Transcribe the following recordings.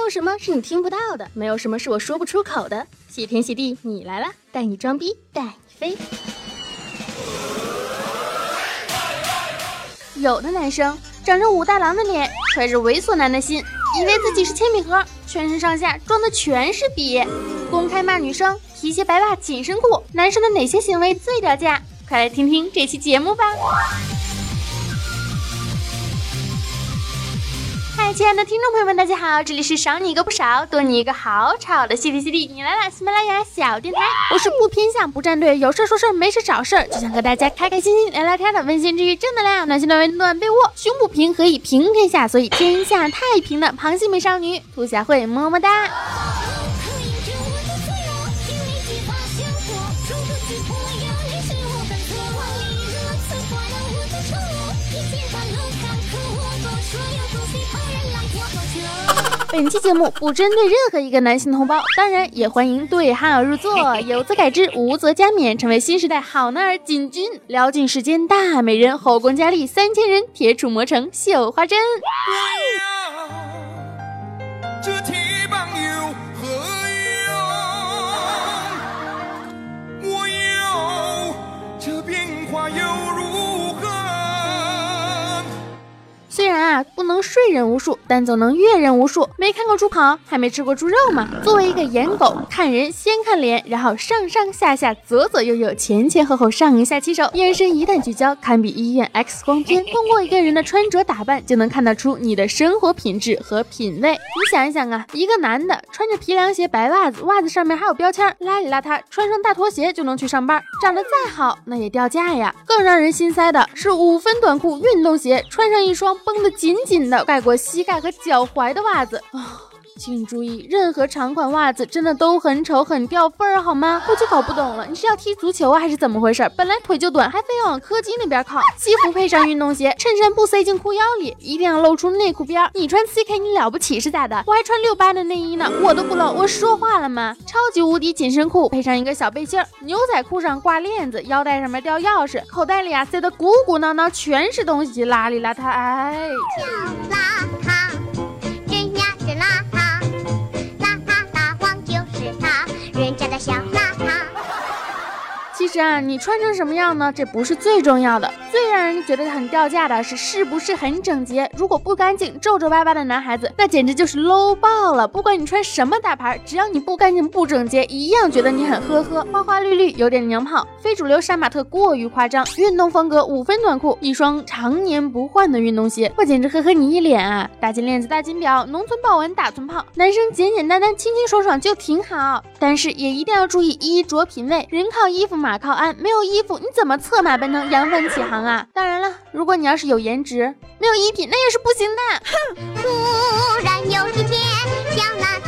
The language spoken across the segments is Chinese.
有什么是你听不到的，没有什么是我说不出口的。谢天谢地，你来了，带你装逼，带你飞。有的男生长着武大郎的脸，揣着猥琐男的心，以为自己是铅笔盒，全身上下装的全是笔，公开骂女生皮鞋白袜紧身裤，男生的哪些行为最掉价？快来听听这期节目吧。亲爱的听众朋友们，大家好，这里是少你一个不少，多你一个好吵的 C D C D，你来了，喜马拉雅小电台，我是不偏向不站队，有事说事没事找事儿，就想和大家开开心心聊聊天的温馨治愈正能量，暖心暖胃暖被窝，胸不平何以平天下，所以天下太平的螃蟹美少女兔小慧，么么哒。本期节目不针对任何一个男性同胞，当然也欢迎对号入座，有则改之，无则加勉，成为新时代好男儿锦军，撩尽世间大美人，后宫佳丽三千人，铁杵磨成绣花针。啊不能睡人无数，但总能阅人无数。没看过猪跑，还没吃过猪肉吗？作为一个颜狗，看人先看脸，然后上上下下、左左右右、前前后后、上下其手，眼神一旦聚焦，堪比医院 X 光片。通过一个人的穿着打扮，就能看得出你的生活品质和品味。你想一想啊，一个男的穿着皮凉鞋、白袜子，袜子上面还有标签，邋里邋遢，穿上大拖鞋就能去上班，长得再好那也掉价呀。更让人心塞的是五分短裤、运动鞋，穿上一双。绷得紧紧的，盖过膝盖和脚踝的袜子啊。请注意，任何长款袜子真的都很丑，很掉份儿，好吗？我就搞不懂了，你是要踢足球啊，还是怎么回事？本来腿就短，还非要往柯基那边靠。西服配上运动鞋，衬衫不塞进裤腰里，一定要露出内裤边。你穿 CK 你了不起是咋的？我还穿六八的内衣呢，我都不露，我说话了吗？超级无敌紧身裤配上一个小背心儿，牛仔裤上挂链子，腰带上面吊钥匙，口袋里啊塞得鼓鼓囊囊，全是东西，邋里邋遢，哎。你穿成什么样呢？这不是最重要的。最让人觉得很掉价的是是不是很整洁？如果不干净、皱皱巴巴的男孩子，那简直就是 low 爆了。不管你穿什么大牌，只要你不干净、不整洁，一样觉得你很呵呵、花花绿绿，有点娘炮。非主流杀马特过于夸张，运动风格五分短裤，一双常年不换的运动鞋，我简直呵呵你一脸啊！大金链子、大金表，农村豹纹大寸炮，男生简简单单、清清爽爽就挺好。但是也一定要注意衣着品味，人靠衣服，马靠保安，没有衣服你怎么策马奔腾、扬帆起航？啊！当然了，如果你要是有颜值，没有衣品，那也是不行的。哼！突然有一天，小邋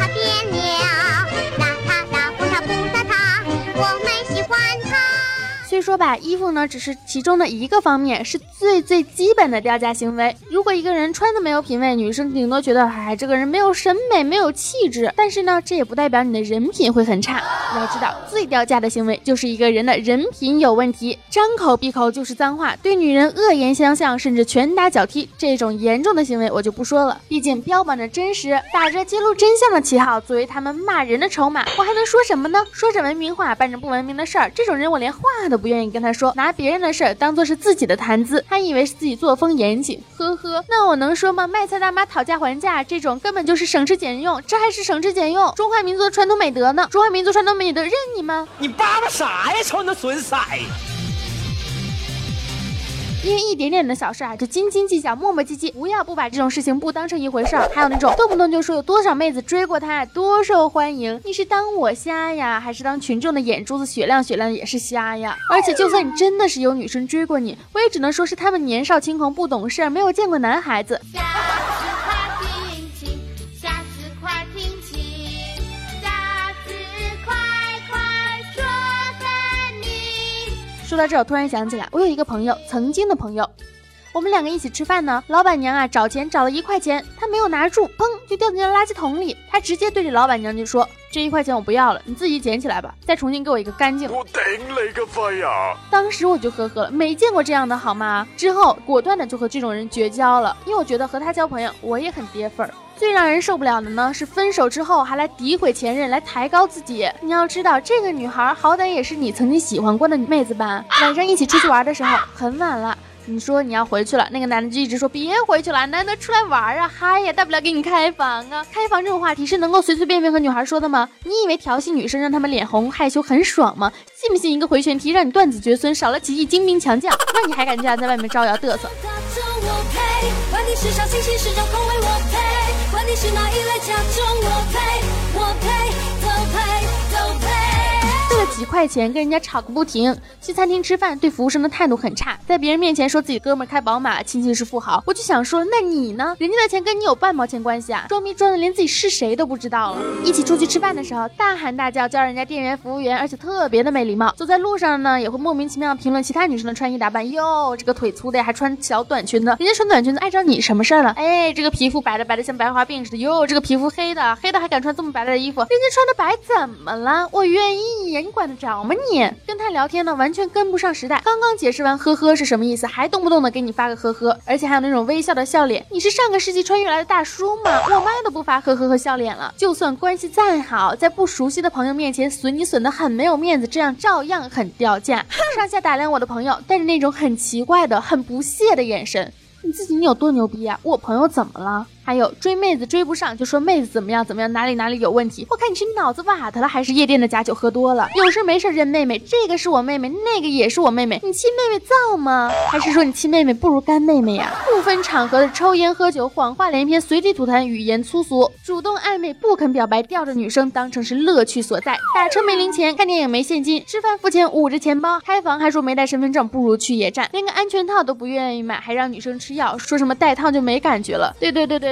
他。虽说吧，衣服呢只是其中的一个方面，是最最基本的掉价行为。如果一个人穿的没有品位，女生顶多觉得，哎，这个人没有审美，没有气质。但是呢，这也不代表你的人品会很差。要知道，最掉价的行为就是一个人的人品有问题，张口闭口就是脏话，对女人恶言相向，甚至拳打脚踢，这种严重的行为我就不说了。毕竟标榜着真实，打着揭露真相的旗号，作为他们骂人的筹码，我还能说什么呢？说着文明话，办着不文明的事儿，这种人我连话都不愿意跟他说。拿别人的事儿当做是自己的谈资，他以为是自己作风严谨，呵呵。那我能说吗？卖菜大妈讨价还价，这种根本就是省吃俭用，这还是省吃俭用，中华民族的传统美德呢？中华民族传统美德认你吗？你叭叭啥呀？瞅你那损色！因为一点点的小事啊，就斤斤计较、磨磨唧唧，不要不把这种事情不当成一回事儿。还有那种动不动就说有多少妹子追过他，多受欢迎，你是当我瞎呀，还是当群众的眼珠子雪亮雪亮也是瞎呀？而且就算你真的是有女生追过你，我也只能说是他们年少轻狂、不懂事儿，没有见过男孩子。说到这，我突然想起来，我有一个朋友，曾经的朋友，我们两个一起吃饭呢。老板娘啊找钱找了一块钱，他没有拿住，砰就掉进了垃圾桶里。他直接对着老板娘就说：“这一块钱我不要了，你自己捡起来吧，再重新给我一个干净。”我顶你个肺呀！当时我就呵呵了，没见过这样的好吗？之后果断的就和这种人绝交了，因为我觉得和他交朋友我也很跌份儿。最让人受不了的呢，是分手之后还来诋毁前任，来抬高自己。你要知道，这个女孩好歹也是你曾经喜欢过的妹子吧？晚上一起出去玩的时候，很晚了。你说你要回去了，那个男的就一直说别回去了，难得出来玩啊，嗨呀，大不了给你开房啊。开房这种话题是能够随随便便和女孩说的吗？你以为调戏女生让他们脸红害羞很爽吗？信不信一个回旋踢让你断子绝孙，少了几亿精兵强将？那你还敢这样在外面招摇嘚瑟？你是哪一类甲虫我一块钱跟人家吵个不停，去餐厅吃饭对服务生的态度很差，在别人面前说自己哥们开宝马，亲戚是富豪，我就想说，那你呢？人家的钱跟你有半毛钱关系啊？装逼装的连自己是谁都不知道了。一起出去吃饭的时候，大喊大叫叫人家店员服务员，而且特别的没礼貌。走在路上呢，也会莫名其妙评论其他女生的穿衣打扮，哟，这个腿粗的还穿小短裙的，人家穿短裙子碍着你什么事儿了？哎，这个皮肤白的白的像白化病似的，哟，这个皮肤黑的黑的还敢穿这么白的衣服，人家穿的白怎么了？我愿意呀，你管。着吗你？跟他聊天呢，完全跟不上时代。刚刚解释完呵呵是什么意思，还动不动的给你发个呵呵，而且还有那种微笑的笑脸。你是上个世纪穿越来的大叔吗？我妈都不发呵呵和笑脸了。就算关系再好，在不熟悉的朋友面前损你损的很没有面子，这样照样很掉价。上下打量我的朋友，带着那种很奇怪的、很不屑的眼神。你自己你有多牛逼啊？我朋友怎么了？还有追妹子追不上就说妹子怎么样怎么样哪里哪里有问题？我看你是脑子瓦特了还是夜店的假酒喝多了？有事没事认妹妹，这个是我妹妹，那个也是我妹妹，你亲妹妹造吗？还是说你亲妹妹不如干妹妹呀？不分场合的抽烟喝酒，谎话连篇，随地吐痰，语言粗俗，主动暧昧不肯表白，吊着女生当成是乐趣所在。打车没零钱，看电影没现金，吃饭付钱捂着钱包，开房还说没带身份证，不如去野战，连个安全套都不愿意买，还让女生吃药，说什么戴套就没感觉了？对对对对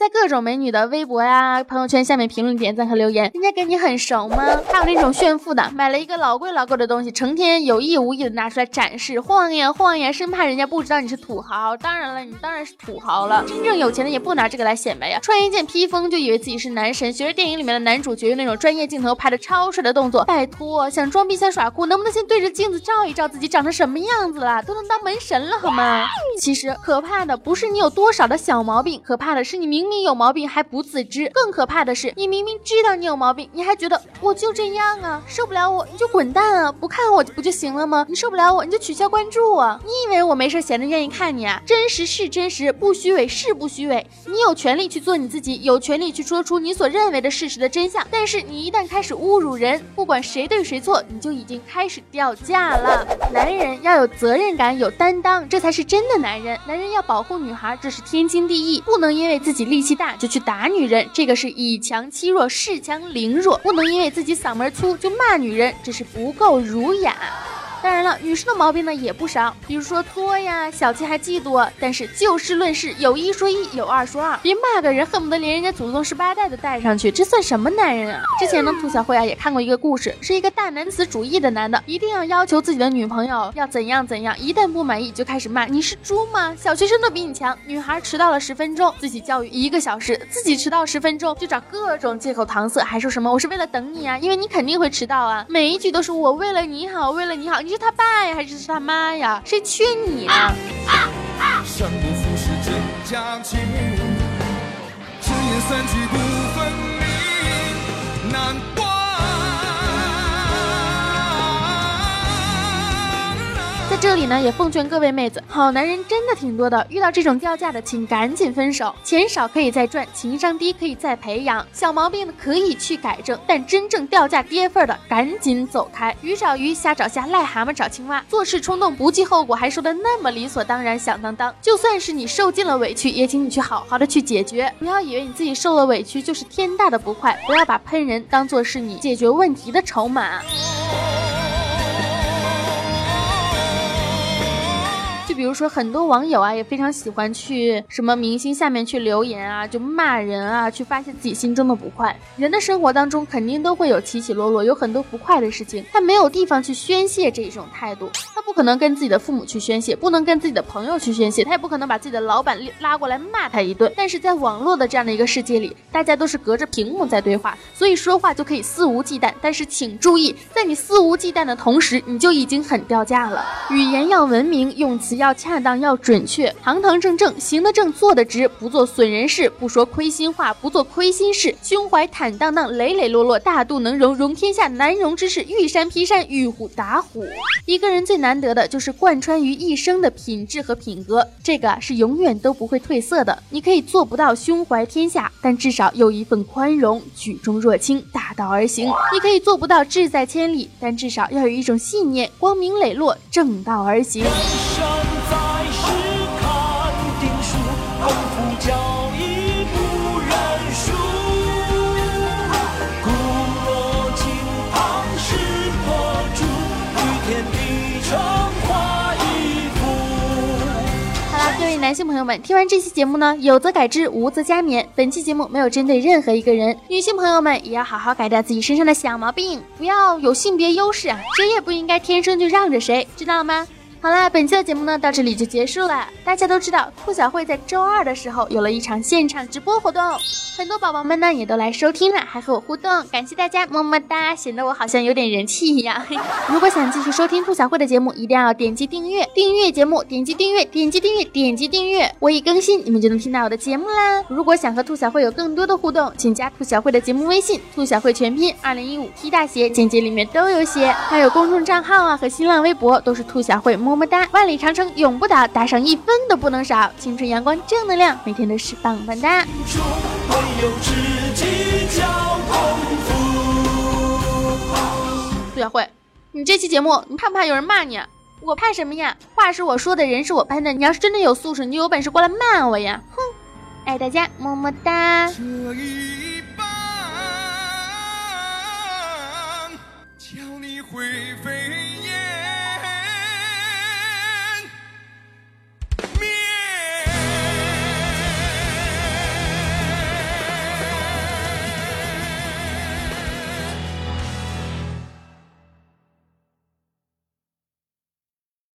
在各种美女的微博呀、朋友圈下面评论、点赞和留言，人家跟你很熟吗？还有那种炫富的，买了一个老贵老贵的东西，成天有意无意的拿出来展示，晃呀晃呀，生怕人家不知道你是土豪。当然了，你当然是土豪了。真正有钱的也不拿这个来显摆呀，穿一件披风就以为自己是男神，学着电影里面的男主角用那种专业镜头拍的超帅的动作。拜托，想装逼想耍酷，能不能先对着镜子照一照自己长成什么样子了？都能当门神了好吗？其实可怕的不是你有多少的小毛病，可怕的是你明。你有毛病还不自知，更可怕的是，你明明知道你有毛病，你还觉得我就这样啊，受不了我你就滚蛋啊，不看我不就行了吗？你受不了我你就取消关注啊！你以为我没事闲着愿意看你啊？真实是真实，不虚伪是不虚伪。你有权利去做你自己，有权利去说出你所认为的事实的真相。但是你一旦开始侮辱人，不管谁对谁错，你就已经开始掉价了。男人要有责任感，有担当，这才是真的男人。男人要保护女孩，这是天经地义，不能因为自己脾气大就去打女人，这个是以强欺弱，恃强凌弱，不能因为自己嗓门粗就骂女人，这是不够儒雅。当然了，女生的毛病呢也不少，比如说作呀、小气还嫉妒。但是就事论事，有一说一，有二说二，别骂个人恨不得连人家祖宗十八代都带上去，这算什么男人啊？之前呢，兔小慧啊也看过一个故事，是一个大男子主义的男的，一定要要求自己的女朋友要怎样怎样，一旦不满意就开始骂，你是猪吗？小学生都比你强。女孩迟到了十分钟，自己教育一个小时，自己迟到十分钟就找各种借口搪塞，还说什么我是为了等你啊，因为你肯定会迟到啊，每一句都是我为了你好，为了你好。你你是他爸呀，还是他妈呀？谁缺你啊？生不负是真假情，只言三不这里呢，也奉劝各位妹子，好男人真的挺多的，遇到这种掉价的，请赶紧分手。钱少可以再赚，情商低可以再培养，小毛病呢可以去改正，但真正掉价跌份的，赶紧走开。鱼找鱼，虾找虾，癞蛤蟆找青蛙，做事冲动不计后果，还说的那么理所当然、响当当。就算是你受尽了委屈，也请你去好好的去解决，不要以为你自己受了委屈就是天大的不快，不要把喷人当做是你解决问题的筹码。比如说很多网友啊，也非常喜欢去什么明星下面去留言啊，就骂人啊，去发泄自己心中的不快。人的生活当中肯定都会有起起落落，有很多不快的事情，他没有地方去宣泄这一种态度，他不可能跟自己的父母去宣泄，不能跟自己的朋友去宣泄，他也不可能把自己的老板拉过来骂他一顿。但是在网络的这样的一个世界里，大家都是隔着屏幕在对话，所以说话就可以肆无忌惮。但是请注意，在你肆无忌惮的同时，你就已经很掉价了。语言要文明，用词要恰当，要准确，堂堂正正，行得正，坐得直，不做损人事，不说亏心话，不做亏心事，胸怀坦荡荡，磊磊落落，大度能容，容天下难容之事，遇山劈山，遇虎打虎。一个人最难得的就是贯穿于一生的品质和品格，这个是永远都不会褪色的。你可以做不到胸怀天下，但至少有一份宽容，举重若轻，大道而行。你可以做不到志在千里，但至少要有一种信念，光明磊落，正道而行。好了，各位男性朋友们，听完这期节目呢，有则改之，无则加勉。本期节目没有针对任何一个人，女性朋友们也要好好改掉自己身上的小毛病，不要有性别优势啊，谁也不应该天生就让着谁，知道了吗？好啦，本期的节目呢到这里就结束了。大家都知道，兔小慧在周二的时候有了一场现场直播活动。很多宝宝们呢也都来收听了，还和我互动，感谢大家，么么哒，显得我好像有点人气一样。如果想继续收听兔小慧的节目，一定要点击订阅，订阅节目，点击订阅，点击订阅，点击订阅，我一更新，你们就能听到我的节目啦。如果想和兔小慧有更多的互动，请加兔小慧的节目微信，兔小慧全拼二零一五 T 大写，简介里面都有写，还有公众账号啊和新浪微博都是兔小慧，么么哒，万里长城永不倒，打赏一分都不能少，青春阳光正能量，每天都是棒棒哒。苏小慧，你这期节目，你怕不怕有人骂你？我怕什么呀？话是我说的，人是我喷的。你要是真的有素质，你就有本事过来骂我呀！哼，爱大家，么么哒。这一叫你会飞。